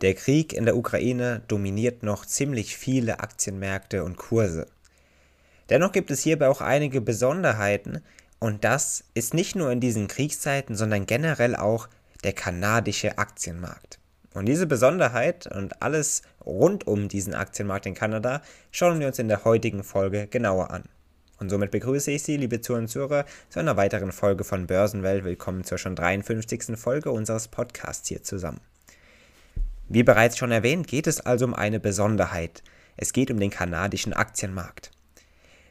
Der Krieg in der Ukraine dominiert noch ziemlich viele Aktienmärkte und Kurse. Dennoch gibt es hierbei auch einige Besonderheiten und das ist nicht nur in diesen Kriegszeiten, sondern generell auch der kanadische Aktienmarkt. Und diese Besonderheit und alles rund um diesen Aktienmarkt in Kanada schauen wir uns in der heutigen Folge genauer an. Und somit begrüße ich Sie, liebe Zuhörer und Zuhörer, zu einer weiteren Folge von Börsenwelt. Willkommen zur schon 53. Folge unseres Podcasts hier zusammen. Wie bereits schon erwähnt, geht es also um eine Besonderheit. Es geht um den kanadischen Aktienmarkt.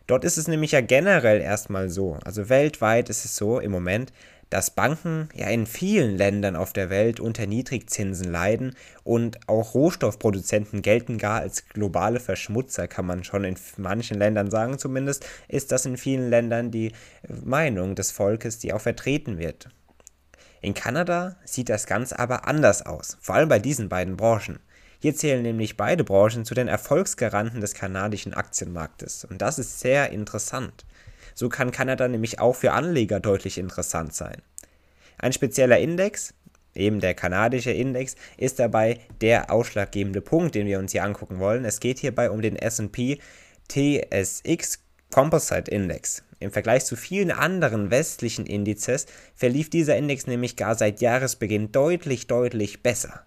Dort ist es nämlich ja generell erstmal so, also weltweit ist es so im Moment, dass Banken ja in vielen Ländern auf der Welt unter Niedrigzinsen leiden und auch Rohstoffproduzenten gelten gar als globale Verschmutzer, kann man schon in manchen Ländern sagen zumindest, ist das in vielen Ländern die Meinung des Volkes, die auch vertreten wird. In Kanada sieht das Ganze aber anders aus, vor allem bei diesen beiden Branchen. Hier zählen nämlich beide Branchen zu den Erfolgsgaranten des kanadischen Aktienmarktes und das ist sehr interessant. So kann Kanada nämlich auch für Anleger deutlich interessant sein. Ein spezieller Index, eben der kanadische Index, ist dabei der ausschlaggebende Punkt, den wir uns hier angucken wollen. Es geht hierbei um den SP TSX Composite Index. Im Vergleich zu vielen anderen westlichen Indizes verlief dieser Index nämlich gar seit Jahresbeginn deutlich, deutlich besser.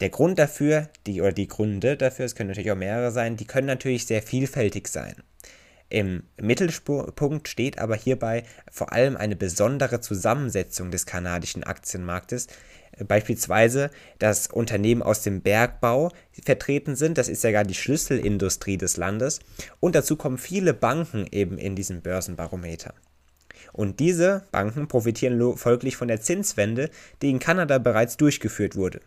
Der Grund dafür, die oder die Gründe dafür, es können natürlich auch mehrere sein, die können natürlich sehr vielfältig sein. Im Mittelpunkt steht aber hierbei vor allem eine besondere Zusammensetzung des kanadischen Aktienmarktes, beispielsweise, dass Unternehmen aus dem Bergbau vertreten sind, das ist ja gar die Schlüsselindustrie des Landes, und dazu kommen viele Banken eben in diesem Börsenbarometer. Und diese Banken profitieren folglich von der Zinswende, die in Kanada bereits durchgeführt wurde.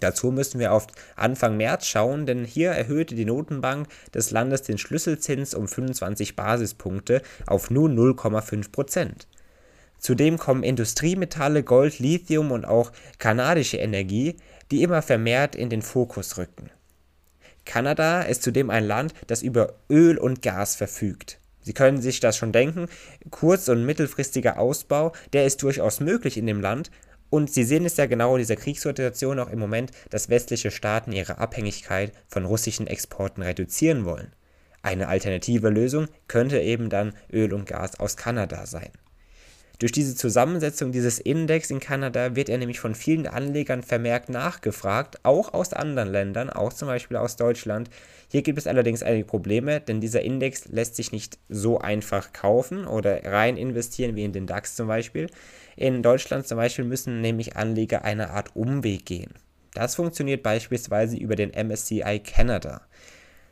Dazu müssen wir auf Anfang März schauen, denn hier erhöhte die Notenbank des Landes den Schlüsselzins um 25 Basispunkte auf nur 0,5 Prozent. Zudem kommen Industriemetalle, Gold, Lithium und auch kanadische Energie, die immer vermehrt in den Fokus rücken. Kanada ist zudem ein Land, das über Öl und Gas verfügt. Sie können sich das schon denken, kurz- und mittelfristiger Ausbau, der ist durchaus möglich in dem Land, und Sie sehen es ja genau in dieser Kriegssituation auch im Moment, dass westliche Staaten ihre Abhängigkeit von russischen Exporten reduzieren wollen. Eine alternative Lösung könnte eben dann Öl und Gas aus Kanada sein. Durch diese Zusammensetzung dieses Index in Kanada wird er nämlich von vielen Anlegern vermerkt nachgefragt, auch aus anderen Ländern, auch zum Beispiel aus Deutschland. Hier gibt es allerdings einige Probleme, denn dieser Index lässt sich nicht so einfach kaufen oder rein investieren wie in den DAX zum Beispiel. In Deutschland zum Beispiel müssen nämlich Anleger eine Art Umweg gehen. Das funktioniert beispielsweise über den MSCI Canada.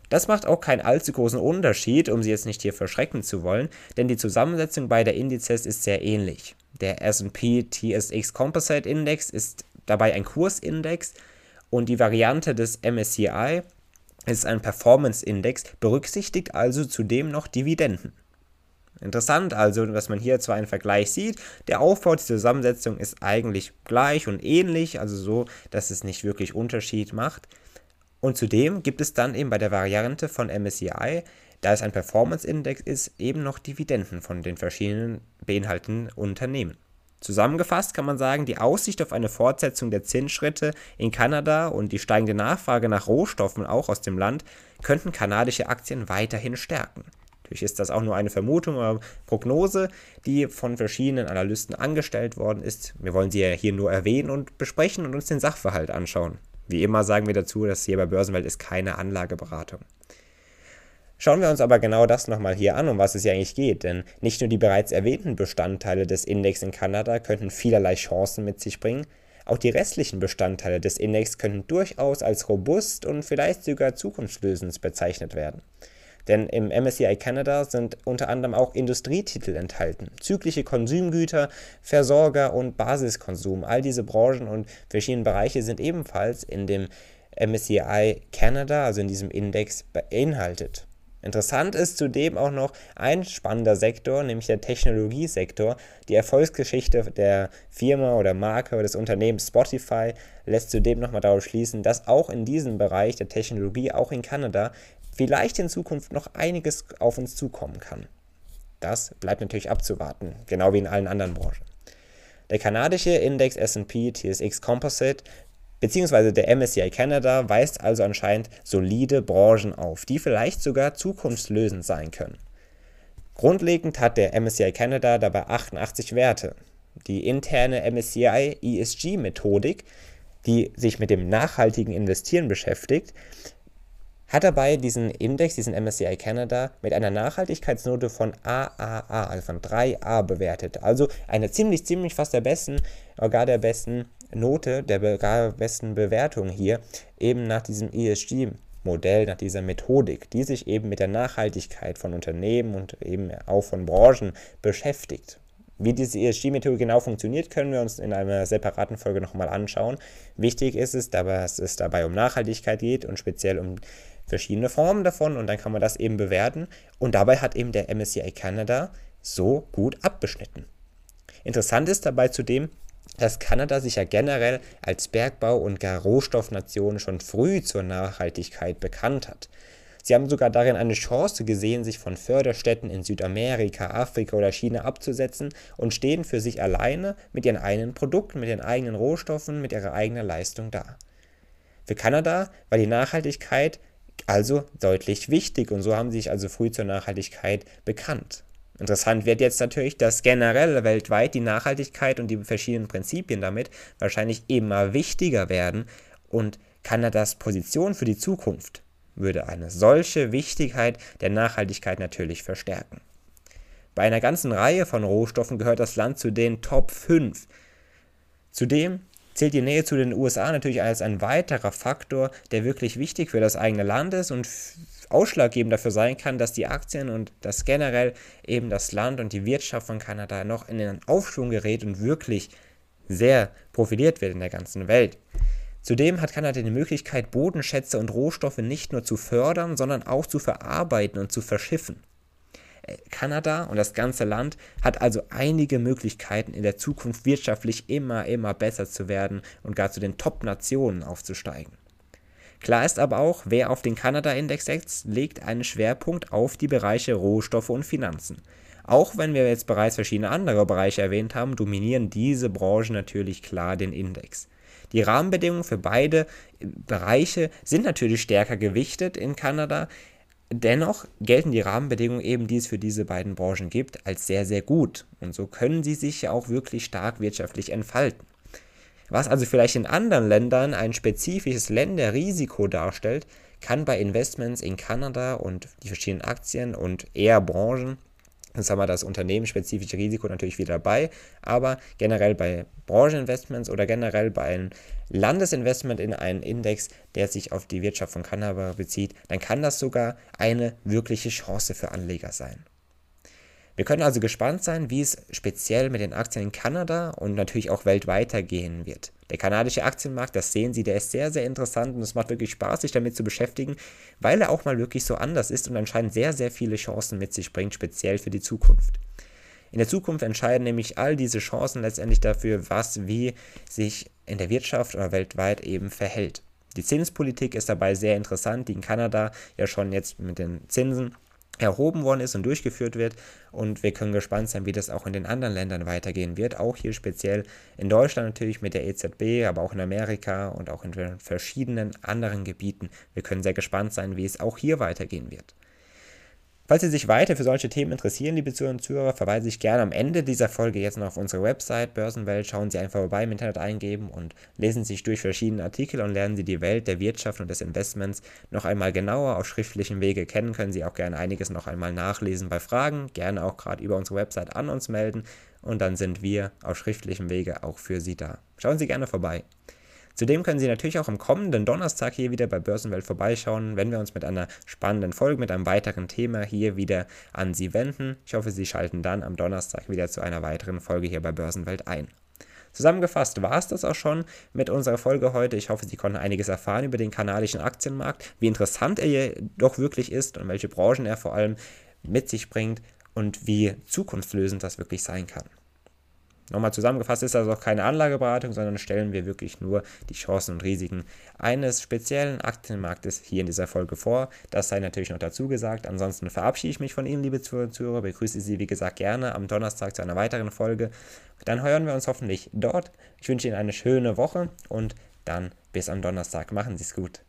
Das macht auch keinen allzu großen Unterschied, um Sie jetzt nicht hier verschrecken zu wollen, denn die Zusammensetzung beider Indizes ist sehr ähnlich. Der SP TSX Composite Index ist dabei ein Kursindex und die Variante des MSCI ist ein Performance Index, berücksichtigt also zudem noch Dividenden. Interessant also, dass man hier zwar einen Vergleich sieht, der Aufbau, die Zusammensetzung ist eigentlich gleich und ähnlich, also so, dass es nicht wirklich Unterschied macht. Und zudem gibt es dann eben bei der Variante von MSCI, da es ein Performance-Index ist, eben noch Dividenden von den verschiedenen beinhaltenden Unternehmen. Zusammengefasst kann man sagen, die Aussicht auf eine Fortsetzung der Zinsschritte in Kanada und die steigende Nachfrage nach Rohstoffen auch aus dem Land könnten kanadische Aktien weiterhin stärken. Natürlich ist das auch nur eine Vermutung oder Prognose, die von verschiedenen Analysten angestellt worden ist. Wir wollen sie ja hier nur erwähnen und besprechen und uns den Sachverhalt anschauen. Wie immer sagen wir dazu, dass hier bei Börsenwelt ist keine Anlageberatung. Schauen wir uns aber genau das nochmal hier an, um was es hier eigentlich geht, denn nicht nur die bereits erwähnten Bestandteile des Index in Kanada könnten vielerlei Chancen mit sich bringen, auch die restlichen Bestandteile des Index könnten durchaus als robust und vielleicht sogar zukunftslösend bezeichnet werden. Denn im MSCI Canada sind unter anderem auch Industrietitel enthalten, zyklische Konsumgüter, Versorger und Basiskonsum. All diese Branchen und verschiedenen Bereiche sind ebenfalls in dem MSCI Canada, also in diesem Index, beinhaltet. Interessant ist zudem auch noch ein spannender Sektor, nämlich der Technologiesektor. Die Erfolgsgeschichte der Firma oder Marke oder des Unternehmens Spotify lässt zudem nochmal darauf schließen, dass auch in diesem Bereich der Technologie, auch in Kanada, vielleicht in Zukunft noch einiges auf uns zukommen kann. Das bleibt natürlich abzuwarten, genau wie in allen anderen Branchen. Der kanadische Index SP TSX Composite bzw. der MSCI Canada weist also anscheinend solide Branchen auf, die vielleicht sogar zukunftslösend sein können. Grundlegend hat der MSCI Canada dabei 88 Werte. Die interne MSCI ESG-Methodik, die sich mit dem nachhaltigen Investieren beschäftigt, hat dabei diesen Index, diesen MSCI Canada, mit einer Nachhaltigkeitsnote von AAA, also von 3A bewertet. Also eine ziemlich, ziemlich fast der besten, gar der besten Note, der besten Bewertung hier, eben nach diesem ESG-Modell, nach dieser Methodik, die sich eben mit der Nachhaltigkeit von Unternehmen und eben auch von Branchen beschäftigt. Wie diese ESG-Methode genau funktioniert, können wir uns in einer separaten Folge nochmal anschauen. Wichtig ist es, dass es dabei um Nachhaltigkeit geht und speziell um verschiedene Formen davon und dann kann man das eben bewerten. Und dabei hat eben der MSCI Canada so gut abgeschnitten. Interessant ist dabei zudem, dass Kanada sich ja generell als Bergbau- und gar Rohstoffnation schon früh zur Nachhaltigkeit bekannt hat. Sie haben sogar darin eine Chance gesehen, sich von Förderstätten in Südamerika, Afrika oder China abzusetzen und stehen für sich alleine mit ihren eigenen Produkten, mit ihren eigenen Rohstoffen, mit ihrer eigenen Leistung da. Für Kanada war die Nachhaltigkeit also deutlich wichtig und so haben sie sich also früh zur Nachhaltigkeit bekannt. Interessant wird jetzt natürlich, dass generell weltweit die Nachhaltigkeit und die verschiedenen Prinzipien damit wahrscheinlich immer wichtiger werden und Kanadas Position für die Zukunft würde eine solche Wichtigkeit der Nachhaltigkeit natürlich verstärken. Bei einer ganzen Reihe von Rohstoffen gehört das Land zu den Top 5. Zudem zählt die Nähe zu den USA natürlich als ein weiterer Faktor, der wirklich wichtig für das eigene Land ist und ausschlaggebend dafür sein kann, dass die Aktien und das generell eben das Land und die Wirtschaft von Kanada noch in den Aufschwung gerät und wirklich sehr profiliert wird in der ganzen Welt. Zudem hat Kanada die Möglichkeit, Bodenschätze und Rohstoffe nicht nur zu fördern, sondern auch zu verarbeiten und zu verschiffen. Kanada und das ganze Land hat also einige Möglichkeiten, in der Zukunft wirtschaftlich immer, immer besser zu werden und gar zu den Top-Nationen aufzusteigen. Klar ist aber auch, wer auf den Kanada-Index setzt, legt einen Schwerpunkt auf die Bereiche Rohstoffe und Finanzen. Auch wenn wir jetzt bereits verschiedene andere Bereiche erwähnt haben, dominieren diese Branchen natürlich klar den Index. Die Rahmenbedingungen für beide Bereiche sind natürlich stärker gewichtet in Kanada, Dennoch gelten die Rahmenbedingungen eben, die es für diese beiden Branchen gibt, als sehr, sehr gut. Und so können sie sich ja auch wirklich stark wirtschaftlich entfalten. Was also vielleicht in anderen Ländern ein spezifisches Länderrisiko darstellt, kann bei Investments in Kanada und die verschiedenen Aktien und eher Branchen Jetzt haben wir das unternehmensspezifische Risiko natürlich wieder dabei, aber generell bei Brancheninvestments oder generell bei einem Landesinvestment in einen Index, der sich auf die Wirtschaft von Kanada bezieht, dann kann das sogar eine wirkliche Chance für Anleger sein. Wir können also gespannt sein, wie es speziell mit den Aktien in Kanada und natürlich auch weltweit gehen wird. Der kanadische Aktienmarkt, das sehen Sie, der ist sehr, sehr interessant und es macht wirklich Spaß, sich damit zu beschäftigen, weil er auch mal wirklich so anders ist und anscheinend sehr, sehr viele Chancen mit sich bringt, speziell für die Zukunft. In der Zukunft entscheiden nämlich all diese Chancen letztendlich dafür, was wie sich in der Wirtschaft oder weltweit eben verhält. Die Zinspolitik ist dabei sehr interessant, die in Kanada ja schon jetzt mit den Zinsen erhoben worden ist und durchgeführt wird. Und wir können gespannt sein, wie das auch in den anderen Ländern weitergehen wird. Auch hier speziell in Deutschland natürlich mit der EZB, aber auch in Amerika und auch in verschiedenen anderen Gebieten. Wir können sehr gespannt sein, wie es auch hier weitergehen wird. Falls Sie sich weiter für solche Themen interessieren, liebe Zuhörer und Zuhörer, verweise ich gerne am Ende dieser Folge jetzt noch auf unsere Website Börsenwelt. Schauen Sie einfach vorbei im Internet eingeben und lesen Sie sich durch verschiedene Artikel und lernen Sie die Welt der Wirtschaft und des Investments noch einmal genauer auf schriftlichem Wege kennen. Können Sie auch gerne einiges noch einmal nachlesen bei Fragen, gerne auch gerade über unsere Website an uns melden und dann sind wir auf schriftlichem Wege auch für Sie da. Schauen Sie gerne vorbei. Zudem können Sie natürlich auch am kommenden Donnerstag hier wieder bei Börsenwelt vorbeischauen, wenn wir uns mit einer spannenden Folge, mit einem weiteren Thema hier wieder an Sie wenden. Ich hoffe, Sie schalten dann am Donnerstag wieder zu einer weiteren Folge hier bei Börsenwelt ein. Zusammengefasst war es das auch schon mit unserer Folge heute. Ich hoffe, Sie konnten einiges erfahren über den kanadischen Aktienmarkt, wie interessant er doch wirklich ist und welche Branchen er vor allem mit sich bringt und wie zukunftslösend das wirklich sein kann. Nochmal zusammengefasst ist also auch keine Anlageberatung, sondern stellen wir wirklich nur die Chancen und Risiken eines speziellen Aktienmarktes hier in dieser Folge vor. Das sei natürlich noch dazu gesagt. Ansonsten verabschiede ich mich von Ihnen, liebe Zuhörer, begrüße Sie wie gesagt gerne am Donnerstag zu einer weiteren Folge. Dann hören wir uns hoffentlich dort. Ich wünsche Ihnen eine schöne Woche und dann bis am Donnerstag. Machen Sie es gut.